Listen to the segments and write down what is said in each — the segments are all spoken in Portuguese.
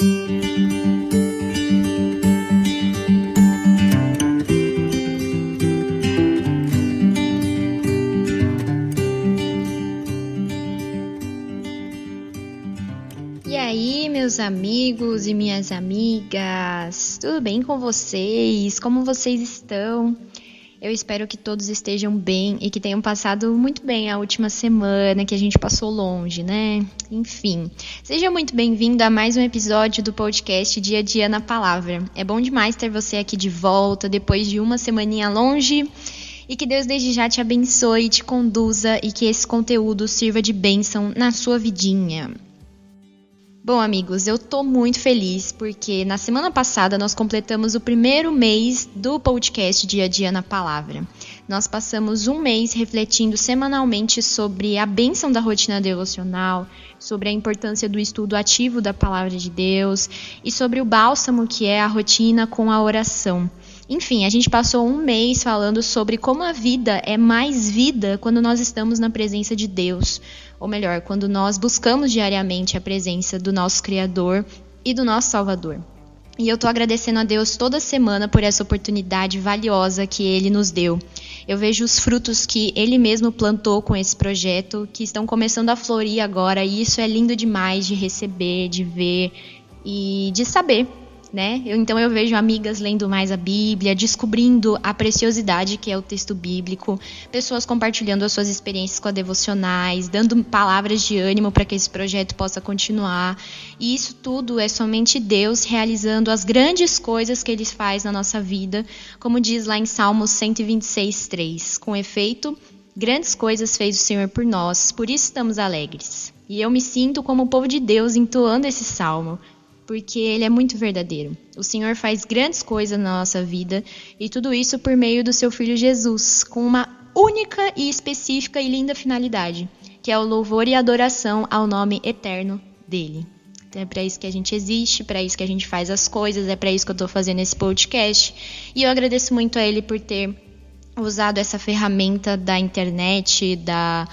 E aí, meus amigos e minhas amigas, tudo bem com vocês? Como vocês estão? Eu espero que todos estejam bem e que tenham passado muito bem a última semana que a gente passou longe, né? Enfim, seja muito bem-vindo a mais um episódio do podcast Dia a Dia na Palavra. É bom demais ter você aqui de volta depois de uma semaninha longe. E que Deus desde já te abençoe, te conduza e que esse conteúdo sirva de bênção na sua vidinha. Bom, amigos, eu tô muito feliz porque na semana passada nós completamos o primeiro mês do podcast Dia a Dia na Palavra. Nós passamos um mês refletindo semanalmente sobre a bênção da rotina devocional, sobre a importância do estudo ativo da palavra de Deus e sobre o bálsamo que é a rotina com a oração. Enfim, a gente passou um mês falando sobre como a vida é mais vida quando nós estamos na presença de Deus, ou melhor, quando nós buscamos diariamente a presença do nosso Criador e do nosso Salvador. E eu estou agradecendo a Deus toda semana por essa oportunidade valiosa que Ele nos deu. Eu vejo os frutos que Ele mesmo plantou com esse projeto, que estão começando a florir agora, e isso é lindo demais de receber, de ver e de saber né? Eu, então eu vejo amigas lendo mais a Bíblia, descobrindo a preciosidade que é o texto bíblico, pessoas compartilhando as suas experiências com a devocionais, dando palavras de ânimo para que esse projeto possa continuar. E isso tudo é somente Deus realizando as grandes coisas que ele faz na nossa vida, como diz lá em Salmos 126:3. Com efeito, grandes coisas fez o Senhor por nós, por isso estamos alegres. E eu me sinto como o povo de Deus entoando esse salmo, porque ele é muito verdadeiro. O Senhor faz grandes coisas na nossa vida e tudo isso por meio do seu filho Jesus, com uma única e específica e linda finalidade, que é o louvor e adoração ao nome eterno dele. Então é para isso que a gente existe, para isso que a gente faz as coisas, é para isso que eu estou fazendo esse podcast. E eu agradeço muito a ele por ter usado essa ferramenta da internet, da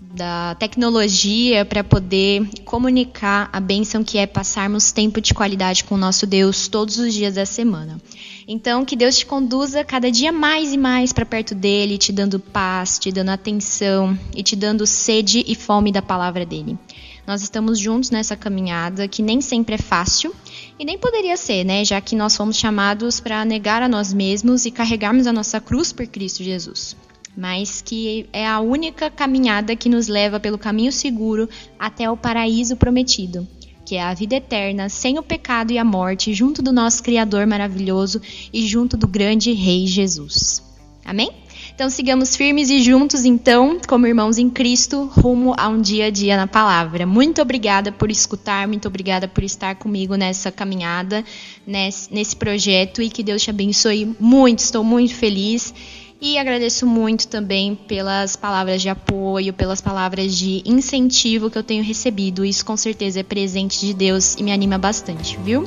da tecnologia para poder comunicar a bênção que é passarmos tempo de qualidade com o nosso Deus todos os dias da semana. Então, que Deus te conduza cada dia mais e mais para perto dele, te dando paz, te dando atenção e te dando sede e fome da palavra dele. Nós estamos juntos nessa caminhada que nem sempre é fácil e nem poderia ser, né? Já que nós fomos chamados para negar a nós mesmos e carregarmos a nossa cruz por Cristo Jesus mas que é a única caminhada que nos leva pelo caminho seguro até o paraíso prometido, que é a vida eterna, sem o pecado e a morte, junto do nosso Criador maravilhoso e junto do grande Rei Jesus. Amém? Então sigamos firmes e juntos, então, como irmãos em Cristo, rumo a um dia a dia na palavra. Muito obrigada por escutar, muito obrigada por estar comigo nessa caminhada, nesse, nesse projeto e que Deus te abençoe muito. Estou muito feliz e agradeço muito também pelas palavras de apoio, pelas palavras de incentivo que eu tenho recebido. Isso com certeza é presente de Deus e me anima bastante, viu?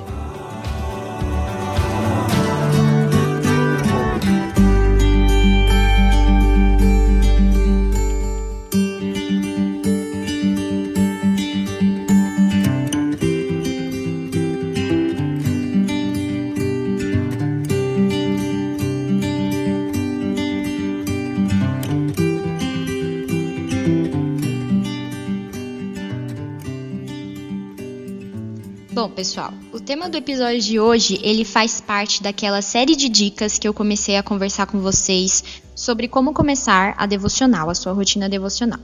Tema do episódio de hoje, ele faz parte daquela série de dicas que eu comecei a conversar com vocês sobre como começar a devocional, a sua rotina devocional.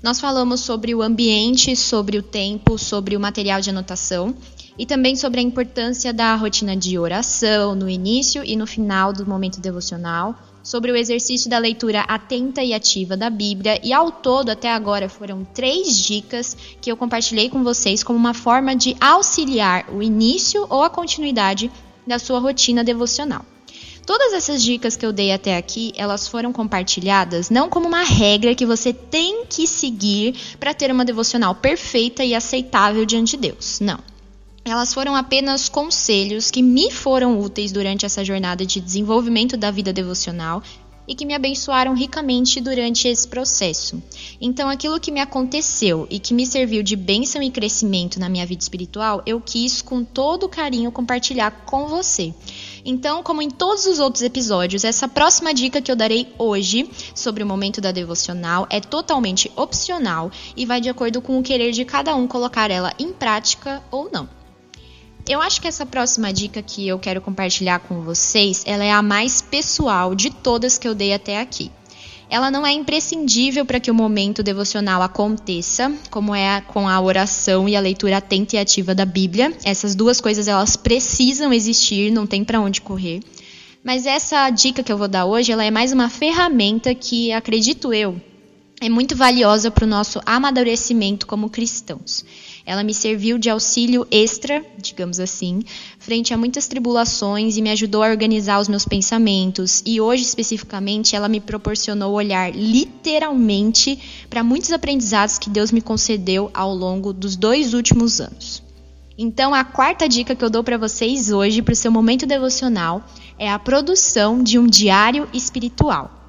Nós falamos sobre o ambiente, sobre o tempo, sobre o material de anotação e também sobre a importância da rotina de oração no início e no final do momento devocional, sobre o exercício da leitura atenta e ativa da Bíblia, e ao todo, até agora, foram três dicas que eu compartilhei com vocês como uma forma de auxiliar o início ou a continuidade da sua rotina devocional. Todas essas dicas que eu dei até aqui, elas foram compartilhadas não como uma regra que você tem que seguir para ter uma devocional perfeita e aceitável diante de Deus. Não. Elas foram apenas conselhos que me foram úteis durante essa jornada de desenvolvimento da vida devocional e que me abençoaram ricamente durante esse processo. Então, aquilo que me aconteceu e que me serviu de bênção e crescimento na minha vida espiritual, eu quis com todo carinho compartilhar com você. Então, como em todos os outros episódios, essa próxima dica que eu darei hoje sobre o momento da devocional é totalmente opcional e vai de acordo com o querer de cada um colocar ela em prática ou não. Eu acho que essa próxima dica que eu quero compartilhar com vocês, ela é a mais pessoal de todas que eu dei até aqui. Ela não é imprescindível para que o momento devocional aconteça, como é com a oração e a leitura atenta e ativa da Bíblia. Essas duas coisas elas precisam existir, não tem para onde correr. Mas essa dica que eu vou dar hoje, ela é mais uma ferramenta que, acredito eu, é muito valiosa para o nosso amadurecimento como cristãos. Ela me serviu de auxílio extra, digamos assim, frente a muitas tribulações e me ajudou a organizar os meus pensamentos. E hoje, especificamente, ela me proporcionou olhar literalmente para muitos aprendizados que Deus me concedeu ao longo dos dois últimos anos. Então, a quarta dica que eu dou para vocês hoje, para o seu momento devocional, é a produção de um diário espiritual.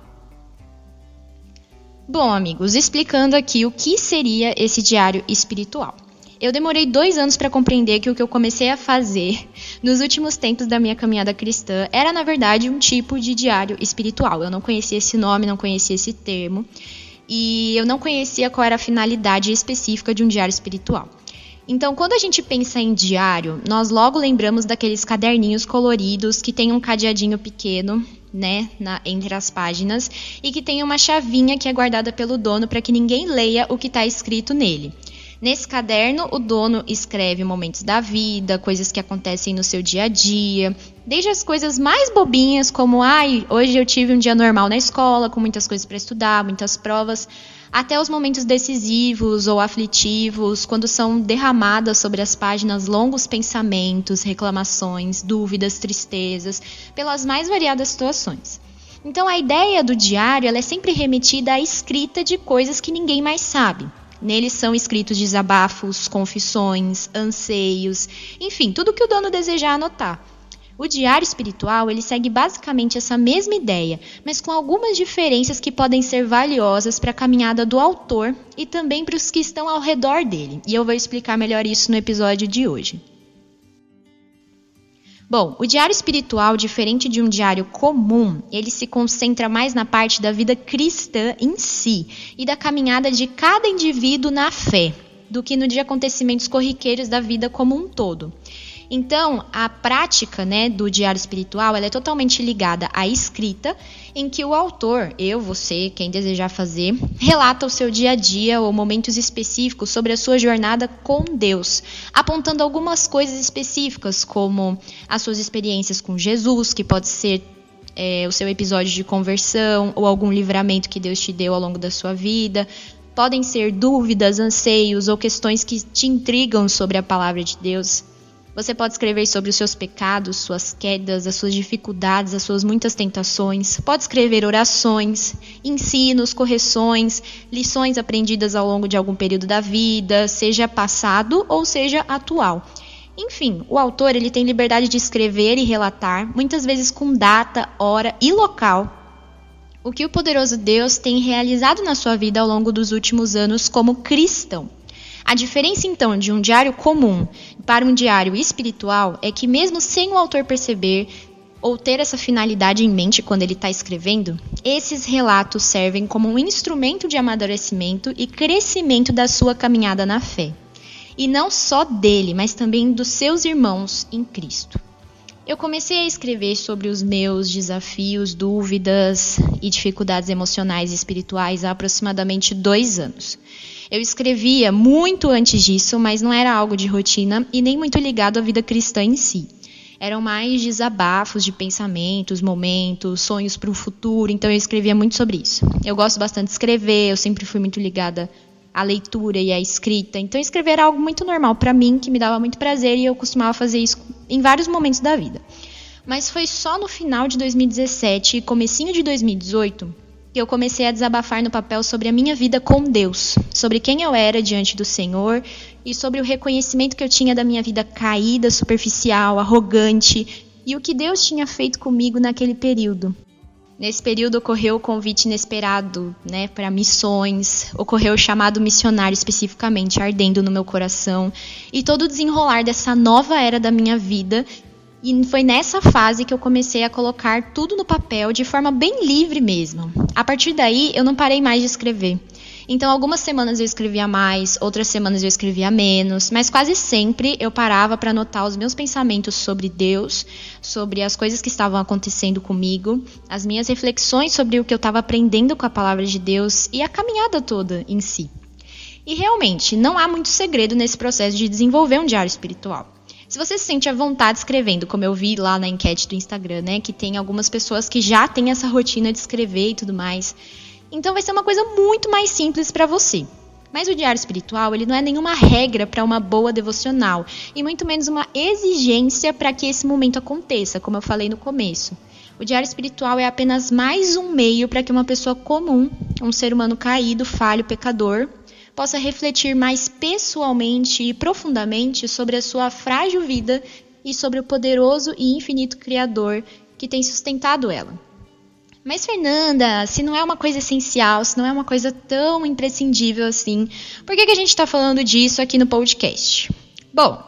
Bom, amigos, explicando aqui o que seria esse diário espiritual. Eu demorei dois anos para compreender que o que eu comecei a fazer nos últimos tempos da minha caminhada cristã era, na verdade, um tipo de diário espiritual. Eu não conhecia esse nome, não conhecia esse termo, e eu não conhecia qual era a finalidade específica de um diário espiritual. Então, quando a gente pensa em diário, nós logo lembramos daqueles caderninhos coloridos que tem um cadeadinho pequeno, né, na, entre as páginas e que tem uma chavinha que é guardada pelo dono para que ninguém leia o que está escrito nele. Nesse caderno, o dono escreve momentos da vida, coisas que acontecem no seu dia a dia, desde as coisas mais bobinhas, como ai, hoje eu tive um dia normal na escola, com muitas coisas para estudar, muitas provas, até os momentos decisivos ou aflitivos, quando são derramadas sobre as páginas longos pensamentos, reclamações, dúvidas, tristezas, pelas mais variadas situações. Então a ideia do diário é sempre remetida à escrita de coisas que ninguém mais sabe. Neles são escritos desabafos, confissões, anseios, enfim, tudo que o dono desejar anotar. O diário espiritual, ele segue basicamente essa mesma ideia, mas com algumas diferenças que podem ser valiosas para a caminhada do autor e também para os que estão ao redor dele. E eu vou explicar melhor isso no episódio de hoje. Bom, o diário espiritual, diferente de um diário comum, ele se concentra mais na parte da vida cristã em si e da caminhada de cada indivíduo na fé, do que no de acontecimentos corriqueiros da vida como um todo. Então, a prática né, do diário espiritual é totalmente ligada à escrita, em que o autor, eu, você, quem desejar fazer, relata o seu dia a dia ou momentos específicos sobre a sua jornada com Deus, apontando algumas coisas específicas, como as suas experiências com Jesus, que pode ser é, o seu episódio de conversão ou algum livramento que Deus te deu ao longo da sua vida. Podem ser dúvidas, anseios ou questões que te intrigam sobre a palavra de Deus. Você pode escrever sobre os seus pecados, suas quedas, as suas dificuldades, as suas muitas tentações. Pode escrever orações, ensinos, correções, lições aprendidas ao longo de algum período da vida, seja passado ou seja atual. Enfim, o autor ele tem liberdade de escrever e relatar, muitas vezes com data, hora e local, o que o poderoso Deus tem realizado na sua vida ao longo dos últimos anos como cristão. A diferença então de um diário comum para um diário espiritual é que, mesmo sem o autor perceber ou ter essa finalidade em mente quando ele está escrevendo, esses relatos servem como um instrumento de amadurecimento e crescimento da sua caminhada na fé. E não só dele, mas também dos seus irmãos em Cristo. Eu comecei a escrever sobre os meus desafios, dúvidas e dificuldades emocionais e espirituais há aproximadamente dois anos. Eu escrevia muito antes disso, mas não era algo de rotina e nem muito ligado à vida cristã em si. Eram mais desabafos de pensamentos, momentos, sonhos para o futuro, então eu escrevia muito sobre isso. Eu gosto bastante de escrever, eu sempre fui muito ligada à leitura e à escrita, então escrever era algo muito normal para mim, que me dava muito prazer e eu costumava fazer isso em vários momentos da vida. Mas foi só no final de 2017 e comecinho de 2018 que eu comecei a desabafar no papel sobre a minha vida com Deus, sobre quem eu era diante do Senhor e sobre o reconhecimento que eu tinha da minha vida caída, superficial, arrogante e o que Deus tinha feito comigo naquele período. Nesse período ocorreu o convite inesperado, né, para missões, ocorreu o chamado missionário especificamente ardendo no meu coração e todo o desenrolar dessa nova era da minha vida. E foi nessa fase que eu comecei a colocar tudo no papel de forma bem livre mesmo. A partir daí, eu não parei mais de escrever. Então, algumas semanas eu escrevia mais, outras semanas eu escrevia menos, mas quase sempre eu parava para anotar os meus pensamentos sobre Deus, sobre as coisas que estavam acontecendo comigo, as minhas reflexões sobre o que eu estava aprendendo com a palavra de Deus e a caminhada toda em si. E realmente, não há muito segredo nesse processo de desenvolver um diário espiritual. Se você se sente à vontade escrevendo, como eu vi lá na enquete do Instagram, né, que tem algumas pessoas que já têm essa rotina de escrever e tudo mais, então vai ser uma coisa muito mais simples para você. Mas o diário espiritual, ele não é nenhuma regra para uma boa devocional, e muito menos uma exigência para que esse momento aconteça, como eu falei no começo. O diário espiritual é apenas mais um meio para que uma pessoa comum, um ser humano caído, falho, pecador, possa refletir mais pessoalmente e profundamente sobre a sua frágil vida e sobre o poderoso e infinito Criador que tem sustentado ela. Mas, Fernanda, se não é uma coisa essencial, se não é uma coisa tão imprescindível assim, por que, que a gente está falando disso aqui no podcast? Bom,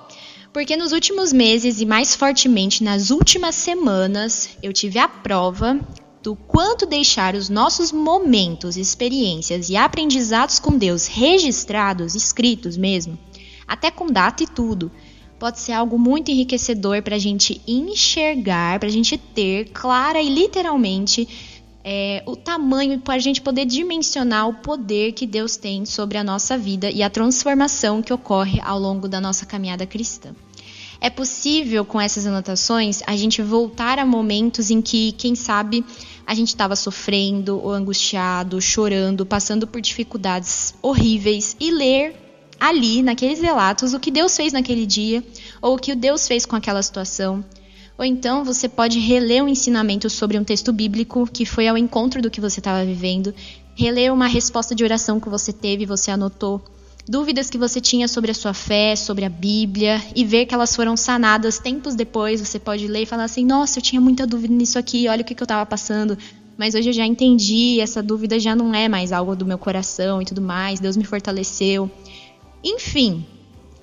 porque nos últimos meses e mais fortemente nas últimas semanas, eu tive a prova do quanto deixar os nossos momentos, experiências e aprendizados com Deus registrados, escritos mesmo, até com data e tudo, pode ser algo muito enriquecedor para a gente enxergar, para a gente ter clara e literalmente é, o tamanho, para a gente poder dimensionar o poder que Deus tem sobre a nossa vida e a transformação que ocorre ao longo da nossa caminhada cristã. É possível, com essas anotações, a gente voltar a momentos em que, quem sabe, a gente estava sofrendo ou angustiado, chorando, passando por dificuldades horríveis e ler ali, naqueles relatos, o que Deus fez naquele dia ou o que Deus fez com aquela situação. Ou então você pode reler um ensinamento sobre um texto bíblico que foi ao encontro do que você estava vivendo, reler uma resposta de oração que você teve, você anotou, dúvidas que você tinha sobre a sua fé, sobre a Bíblia, e ver que elas foram sanadas tempos depois. Você pode ler e falar assim: Nossa, eu tinha muita dúvida nisso aqui, olha o que, que eu estava passando. Mas hoje eu já entendi, essa dúvida já não é mais algo do meu coração e tudo mais. Deus me fortaleceu. Enfim,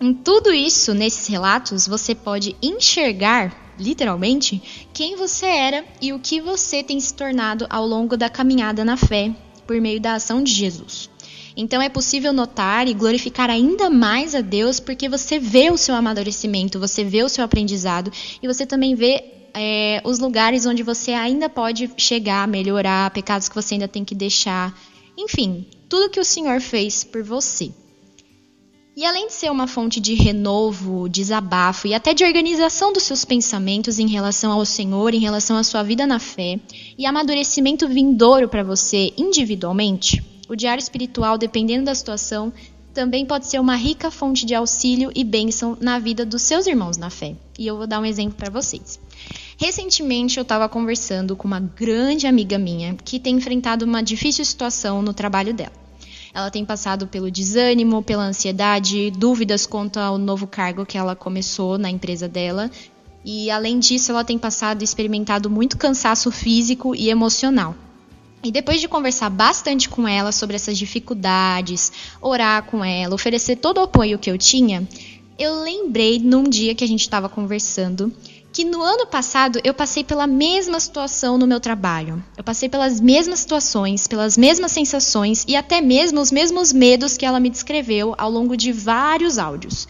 em tudo isso, nesses relatos, você pode enxergar, literalmente, quem você era e o que você tem se tornado ao longo da caminhada na fé por meio da ação de Jesus. Então é possível notar e glorificar ainda mais a Deus porque você vê o seu amadurecimento, você vê o seu aprendizado e você também vê é, os lugares onde você ainda pode chegar, melhorar, pecados que você ainda tem que deixar. Enfim, tudo que o Senhor fez por você. E além de ser uma fonte de renovo, desabafo e até de organização dos seus pensamentos em relação ao Senhor, em relação à sua vida na fé, e amadurecimento vindouro para você individualmente, o diário espiritual, dependendo da situação, também pode ser uma rica fonte de auxílio e bênção na vida dos seus irmãos na fé. E eu vou dar um exemplo para vocês. Recentemente eu estava conversando com uma grande amiga minha que tem enfrentado uma difícil situação no trabalho dela. Ela tem passado pelo desânimo, pela ansiedade, dúvidas quanto ao novo cargo que ela começou na empresa dela. E além disso, ela tem passado e experimentado muito cansaço físico e emocional. E depois de conversar bastante com ela sobre essas dificuldades, orar com ela, oferecer todo o apoio que eu tinha, eu lembrei num dia que a gente estava conversando que no ano passado eu passei pela mesma situação no meu trabalho. Eu passei pelas mesmas situações, pelas mesmas sensações e até mesmo os mesmos medos que ela me descreveu ao longo de vários áudios.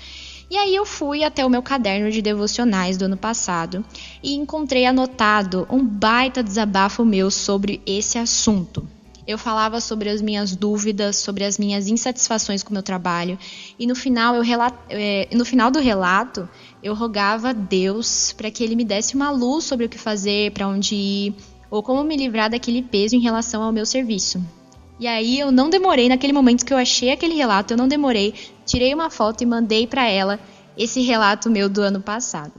E aí eu fui até o meu caderno de devocionais do ano passado e encontrei anotado um baita desabafo meu sobre esse assunto. Eu falava sobre as minhas dúvidas, sobre as minhas insatisfações com o meu trabalho, e no final, eu é, no final do relato eu rogava a Deus para que ele me desse uma luz sobre o que fazer, para onde ir, ou como me livrar daquele peso em relação ao meu serviço. E aí eu não demorei, naquele momento que eu achei aquele relato, eu não demorei, tirei uma foto e mandei para ela esse relato meu do ano passado.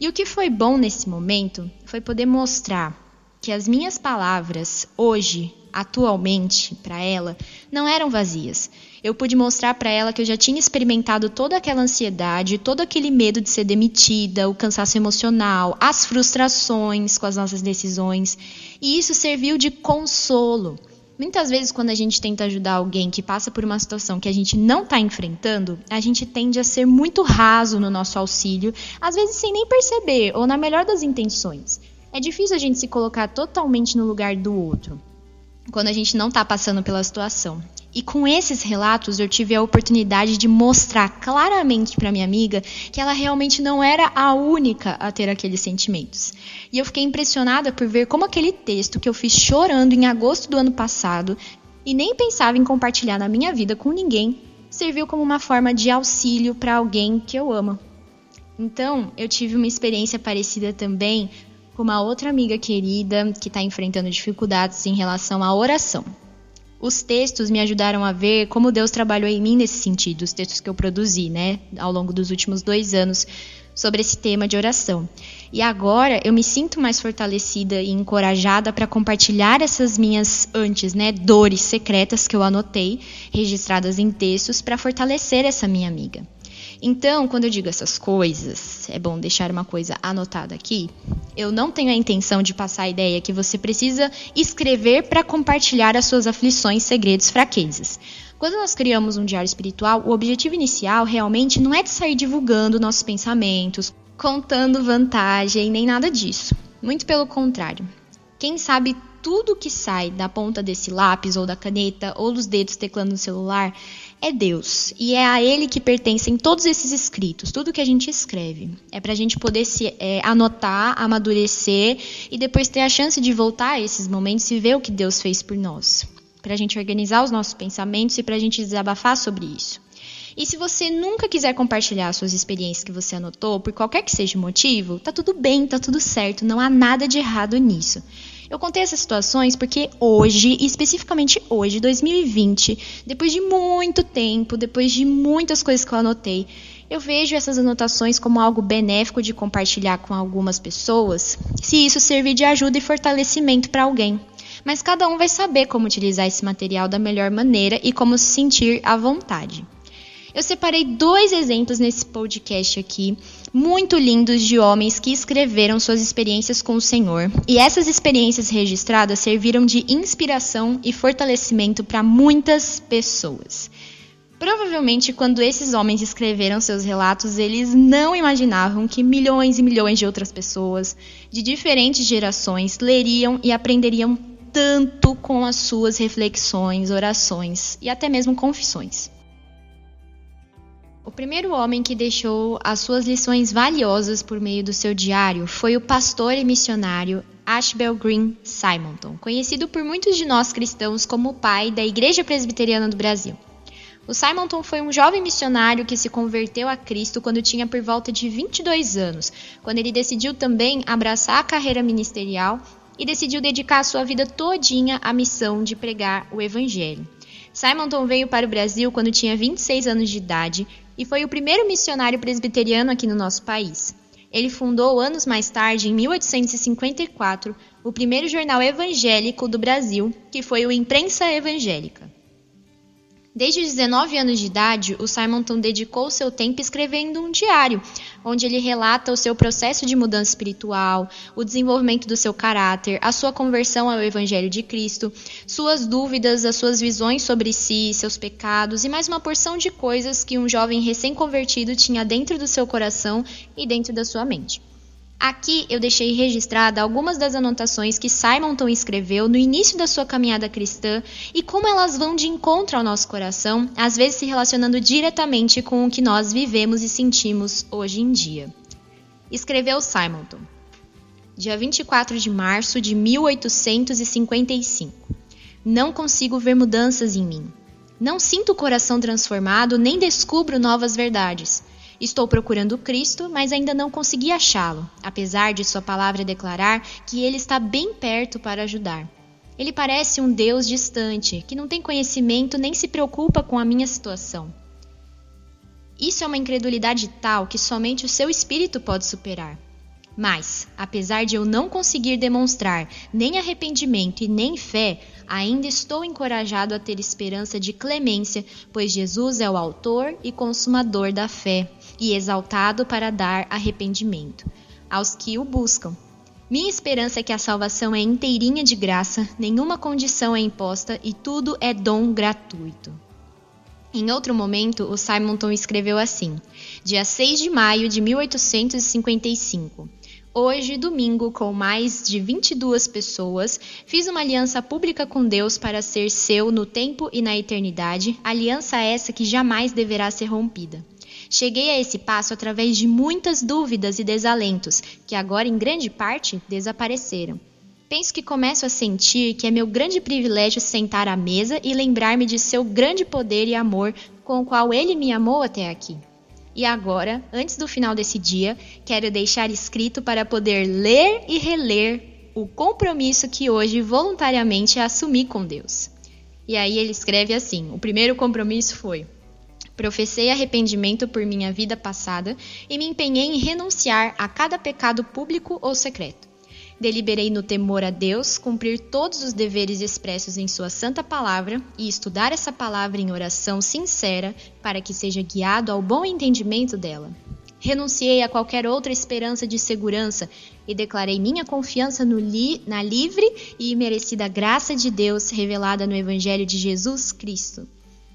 E o que foi bom nesse momento foi poder mostrar que as minhas palavras hoje atualmente para ela não eram vazias. Eu pude mostrar para ela que eu já tinha experimentado toda aquela ansiedade, todo aquele medo de ser demitida, o cansaço emocional, as frustrações com as nossas decisões, e isso serviu de consolo. Muitas vezes, quando a gente tenta ajudar alguém que passa por uma situação que a gente não está enfrentando, a gente tende a ser muito raso no nosso auxílio, às vezes sem nem perceber, ou na melhor das intenções. É difícil a gente se colocar totalmente no lugar do outro quando a gente não está passando pela situação. E com esses relatos eu tive a oportunidade de mostrar claramente para minha amiga que ela realmente não era a única a ter aqueles sentimentos. E eu fiquei impressionada por ver como aquele texto que eu fiz chorando em agosto do ano passado e nem pensava em compartilhar na minha vida com ninguém, serviu como uma forma de auxílio para alguém que eu amo. Então, eu tive uma experiência parecida também com uma outra amiga querida que está enfrentando dificuldades em relação à oração. Os textos me ajudaram a ver como Deus trabalhou em mim nesse sentido, os textos que eu produzi, né, ao longo dos últimos dois anos sobre esse tema de oração. E agora eu me sinto mais fortalecida e encorajada para compartilhar essas minhas antes, né, dores secretas que eu anotei, registradas em textos, para fortalecer essa minha amiga. Então, quando eu digo essas coisas, é bom deixar uma coisa anotada aqui. Eu não tenho a intenção de passar a ideia que você precisa escrever para compartilhar as suas aflições, segredos, fraquezas. Quando nós criamos um diário espiritual, o objetivo inicial realmente não é de sair divulgando nossos pensamentos, contando vantagem, nem nada disso. Muito pelo contrário. Quem sabe tudo que sai da ponta desse lápis ou da caneta ou dos dedos teclando no celular é Deus. E é a Ele que pertencem todos esses escritos, tudo que a gente escreve. É para a gente poder se é, anotar, amadurecer e depois ter a chance de voltar a esses momentos e ver o que Deus fez por nós. Para a gente organizar os nossos pensamentos e para a gente desabafar sobre isso. E se você nunca quiser compartilhar suas experiências que você anotou, por qualquer que seja o motivo, tá tudo bem, tá tudo certo, não há nada de errado nisso. Eu contei essas situações porque hoje, especificamente hoje, 2020, depois de muito tempo, depois de muitas coisas que eu anotei, eu vejo essas anotações como algo benéfico de compartilhar com algumas pessoas, se isso servir de ajuda e fortalecimento para alguém. Mas cada um vai saber como utilizar esse material da melhor maneira e como se sentir à vontade. Eu separei dois exemplos nesse podcast aqui, muito lindos de homens que escreveram suas experiências com o Senhor. E essas experiências registradas serviram de inspiração e fortalecimento para muitas pessoas. Provavelmente, quando esses homens escreveram seus relatos, eles não imaginavam que milhões e milhões de outras pessoas, de diferentes gerações, leriam e aprenderiam tanto com as suas reflexões, orações e até mesmo confissões. O primeiro homem que deixou as suas lições valiosas por meio do seu diário foi o pastor e missionário Ashbel Green Simonton, conhecido por muitos de nós cristãos como o pai da Igreja Presbiteriana do Brasil. O Simonton foi um jovem missionário que se converteu a Cristo quando tinha por volta de 22 anos, quando ele decidiu também abraçar a carreira ministerial e decidiu dedicar a sua vida todinha à missão de pregar o evangelho. Simonton veio para o Brasil quando tinha 26 anos de idade e foi o primeiro missionário presbiteriano aqui no nosso país. Ele fundou, anos mais tarde, em 1854, o primeiro jornal evangélico do Brasil, que foi o Imprensa Evangélica. Desde os 19 anos de idade, o Simonton dedicou seu tempo escrevendo um diário, onde ele relata o seu processo de mudança espiritual, o desenvolvimento do seu caráter, a sua conversão ao Evangelho de Cristo, suas dúvidas, as suas visões sobre si, seus pecados e mais uma porção de coisas que um jovem recém-convertido tinha dentro do seu coração e dentro da sua mente. Aqui eu deixei registrada algumas das anotações que Simonton escreveu no início da sua caminhada cristã e como elas vão de encontro ao nosso coração, às vezes se relacionando diretamente com o que nós vivemos e sentimos hoje em dia. Escreveu Simonton, dia 24 de março de 1855. Não consigo ver mudanças em mim. Não sinto o coração transformado nem descubro novas verdades. Estou procurando Cristo, mas ainda não consegui achá-lo, apesar de sua palavra declarar que ele está bem perto para ajudar. Ele parece um Deus distante, que não tem conhecimento nem se preocupa com a minha situação. Isso é uma incredulidade tal que somente o seu espírito pode superar. Mas, apesar de eu não conseguir demonstrar nem arrependimento e nem fé, ainda estou encorajado a ter esperança de clemência, pois Jesus é o autor e consumador da fé, e exaltado para dar arrependimento aos que o buscam. Minha esperança é que a salvação é inteirinha de graça, nenhuma condição é imposta e tudo é dom gratuito. Em outro momento, o Simonton escreveu assim: Dia 6 de maio de 1855. Hoje, domingo, com mais de 22 pessoas, fiz uma aliança pública com Deus para ser seu no tempo e na eternidade, aliança essa que jamais deverá ser rompida. Cheguei a esse passo através de muitas dúvidas e desalentos, que agora em grande parte desapareceram. Penso que começo a sentir que é meu grande privilégio sentar à mesa e lembrar-me de seu grande poder e amor com o qual ele me amou até aqui. E agora, antes do final desse dia, quero deixar escrito para poder ler e reler o compromisso que hoje voluntariamente assumi com Deus. E aí ele escreve assim: o primeiro compromisso foi: Professei arrependimento por minha vida passada e me empenhei em renunciar a cada pecado público ou secreto. Deliberei no temor a Deus cumprir todos os deveres expressos em Sua santa palavra e estudar essa palavra em oração sincera para que seja guiado ao bom entendimento dela. Renunciei a qualquer outra esperança de segurança e declarei minha confiança li na livre e merecida graça de Deus revelada no Evangelho de Jesus Cristo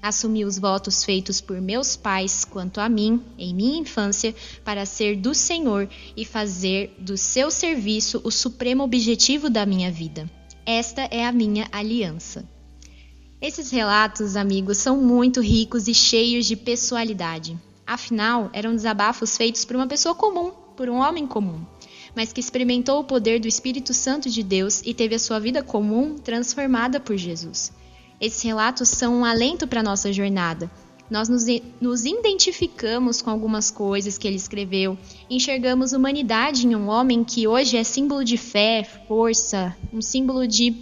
Assumi os votos feitos por meus pais quanto a mim, em minha infância, para ser do Senhor e fazer do seu serviço o supremo objetivo da minha vida. Esta é a minha aliança. Esses relatos, amigos, são muito ricos e cheios de pessoalidade. Afinal, eram desabafos feitos por uma pessoa comum, por um homem comum, mas que experimentou o poder do Espírito Santo de Deus e teve a sua vida comum transformada por Jesus. Esses relatos são um alento para a nossa jornada. Nós nos, nos, identificamos com algumas coisas que ele escreveu, enxergamos humanidade em um homem que hoje é símbolo de fé, força, um símbolo de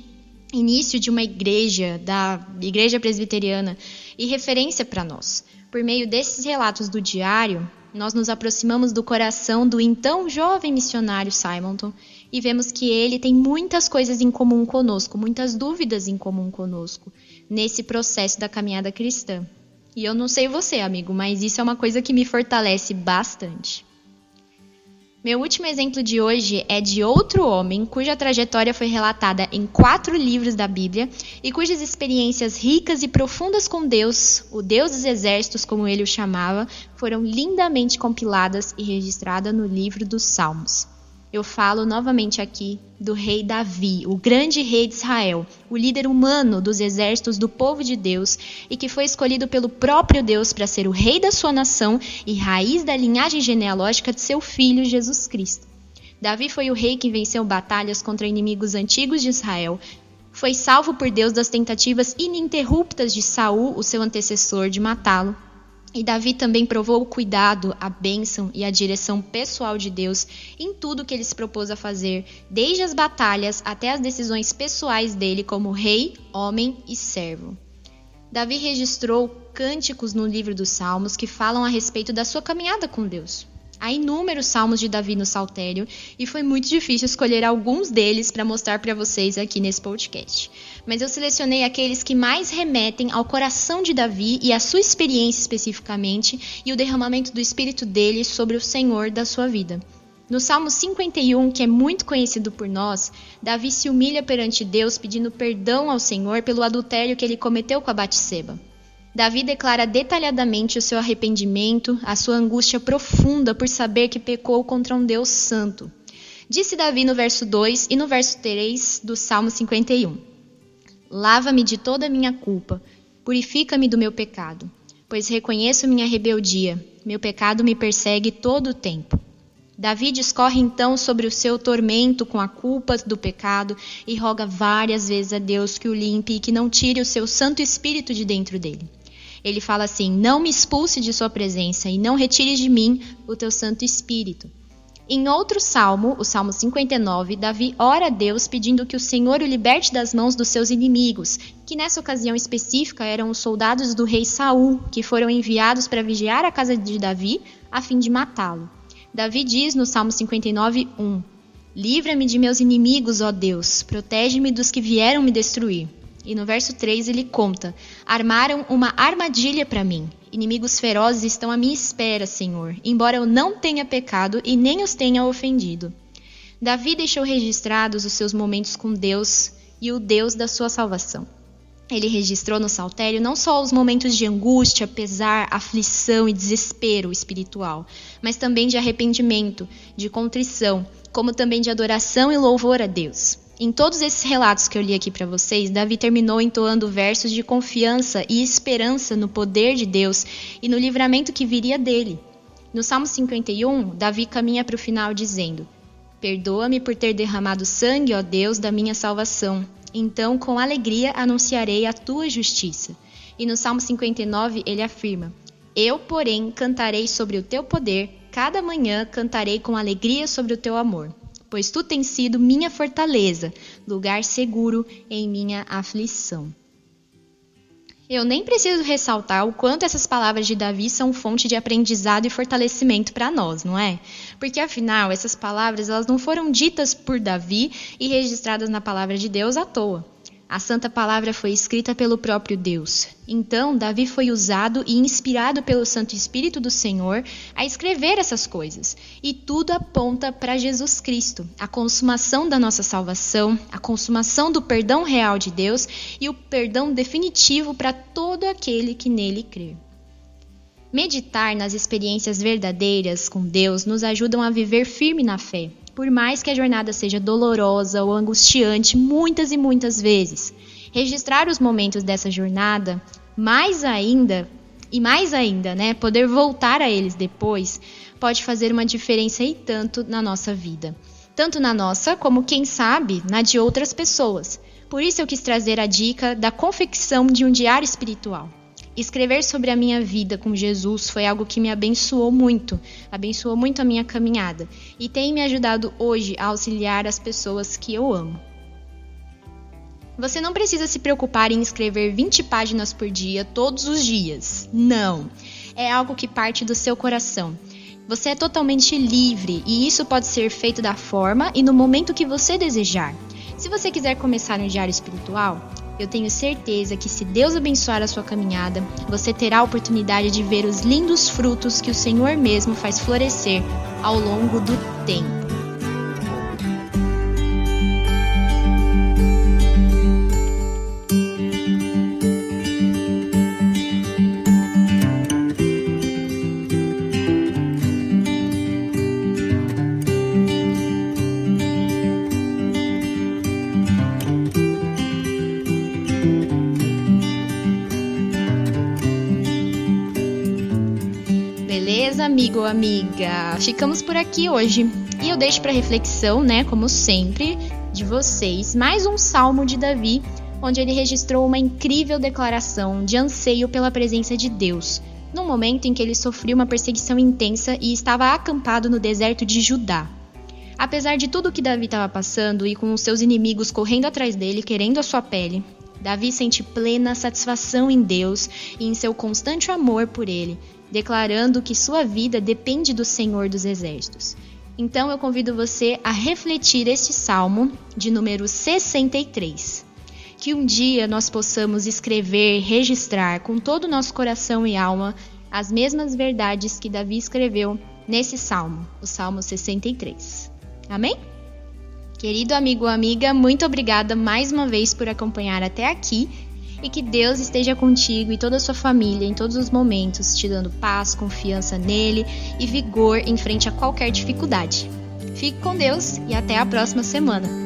início de uma igreja, da igreja presbiteriana, e referência para nós. Por meio desses relatos do diário, nós nos aproximamos do coração do então jovem missionário Simonton e vemos que ele tem muitas coisas em comum conosco, muitas dúvidas em comum conosco nesse processo da caminhada cristã. E eu não sei você, amigo, mas isso é uma coisa que me fortalece bastante. Meu último exemplo de hoje é de outro homem cuja trajetória foi relatada em quatro livros da Bíblia e cujas experiências ricas e profundas com Deus, o Deus dos exércitos, como ele o chamava, foram lindamente compiladas e registradas no livro dos Salmos eu falo novamente aqui do rei Davi, o grande rei de Israel, o líder humano dos exércitos do povo de Deus e que foi escolhido pelo próprio Deus para ser o rei da sua nação e raiz da linhagem genealógica de seu filho Jesus Cristo. Davi foi o rei que venceu batalhas contra inimigos antigos de Israel, foi salvo por Deus das tentativas ininterruptas de Saul, o seu antecessor, de matá-lo e Davi também provou o cuidado, a bênção e a direção pessoal de Deus em tudo que ele se propôs a fazer, desde as batalhas até as decisões pessoais dele como rei, homem e servo. Davi registrou cânticos no livro dos Salmos que falam a respeito da sua caminhada com Deus. Há inúmeros salmos de Davi no Saltério e foi muito difícil escolher alguns deles para mostrar para vocês aqui nesse podcast. Mas eu selecionei aqueles que mais remetem ao coração de Davi e à sua experiência especificamente e o derramamento do espírito dele sobre o Senhor da sua vida. No Salmo 51, que é muito conhecido por nós, Davi se humilha perante Deus pedindo perdão ao Senhor pelo adultério que ele cometeu com a Batseba. Davi declara detalhadamente o seu arrependimento, a sua angústia profunda por saber que pecou contra um Deus santo. Disse Davi no verso 2 e no verso 3 do Salmo 51: Lava-me de toda a minha culpa, purifica-me do meu pecado, pois reconheço minha rebeldia, meu pecado me persegue todo o tempo. Davi discorre então sobre o seu tormento com a culpa do pecado e roga várias vezes a Deus que o limpe e que não tire o seu Santo Espírito de dentro dele. Ele fala assim: Não me expulse de sua presença e não retire de mim o teu Santo Espírito. Em outro salmo, o Salmo 59, Davi ora a Deus pedindo que o Senhor o liberte das mãos dos seus inimigos, que nessa ocasião específica eram os soldados do rei Saul, que foram enviados para vigiar a casa de Davi a fim de matá-lo. Davi diz no Salmo 59, 1: Livra-me de meus inimigos, ó Deus, protege-me dos que vieram me destruir. E no verso 3 ele conta: Armaram uma armadilha para mim. Inimigos ferozes estão à minha espera, Senhor, embora eu não tenha pecado e nem os tenha ofendido. Davi deixou registrados os seus momentos com Deus e o Deus da sua salvação. Ele registrou no saltério não só os momentos de angústia, pesar, aflição e desespero espiritual, mas também de arrependimento, de contrição, como também de adoração e louvor a Deus. Em todos esses relatos que eu li aqui para vocês, Davi terminou entoando versos de confiança e esperança no poder de Deus e no livramento que viria dele. No Salmo 51, Davi caminha para o final dizendo: Perdoa-me por ter derramado sangue, ó Deus, da minha salvação. Então, com alegria, anunciarei a tua justiça. E no Salmo 59, ele afirma: Eu, porém, cantarei sobre o teu poder, cada manhã cantarei com alegria sobre o teu amor pois tu tens sido minha fortaleza, lugar seguro em minha aflição. Eu nem preciso ressaltar o quanto essas palavras de Davi são fonte de aprendizado e fortalecimento para nós, não é? Porque afinal, essas palavras elas não foram ditas por Davi e registradas na palavra de Deus à toa. A santa palavra foi escrita pelo próprio Deus. Então, Davi foi usado e inspirado pelo Santo Espírito do Senhor a escrever essas coisas. E tudo aponta para Jesus Cristo, a consumação da nossa salvação, a consumação do perdão real de Deus e o perdão definitivo para todo aquele que nele crê. Meditar nas experiências verdadeiras com Deus nos ajudam a viver firme na fé, por mais que a jornada seja dolorosa ou angustiante muitas e muitas vezes. Registrar os momentos dessa jornada, mais ainda, e mais ainda, né, poder voltar a eles depois, pode fazer uma diferença e tanto na nossa vida. Tanto na nossa, como quem sabe, na de outras pessoas. Por isso eu quis trazer a dica da confecção de um diário espiritual. Escrever sobre a minha vida com Jesus foi algo que me abençoou muito, abençoou muito a minha caminhada e tem me ajudado hoje a auxiliar as pessoas que eu amo. Você não precisa se preocupar em escrever 20 páginas por dia todos os dias. Não! É algo que parte do seu coração. Você é totalmente livre e isso pode ser feito da forma e no momento que você desejar. Se você quiser começar um diário espiritual, eu tenho certeza que se Deus abençoar a sua caminhada, você terá a oportunidade de ver os lindos frutos que o Senhor mesmo faz florescer ao longo do tempo. Amigo ou amiga? Ficamos por aqui hoje. E eu deixo para reflexão, né, como sempre, de vocês, mais um salmo de Davi, onde ele registrou uma incrível declaração de anseio pela presença de Deus, num momento em que ele sofreu uma perseguição intensa e estava acampado no deserto de Judá. Apesar de tudo que Davi estava passando e com os seus inimigos correndo atrás dele, querendo a sua pele, Davi sente plena satisfação em Deus e em seu constante amor por ele, declarando que sua vida depende do Senhor dos Exércitos. Então eu convido você a refletir este salmo de número 63. Que um dia nós possamos escrever, registrar com todo o nosso coração e alma as mesmas verdades que Davi escreveu nesse salmo, o Salmo 63. Amém? Querido amigo ou amiga, muito obrigada mais uma vez por acompanhar até aqui e que Deus esteja contigo e toda a sua família em todos os momentos, te dando paz, confiança nele e vigor em frente a qualquer dificuldade. Fique com Deus e até a próxima semana.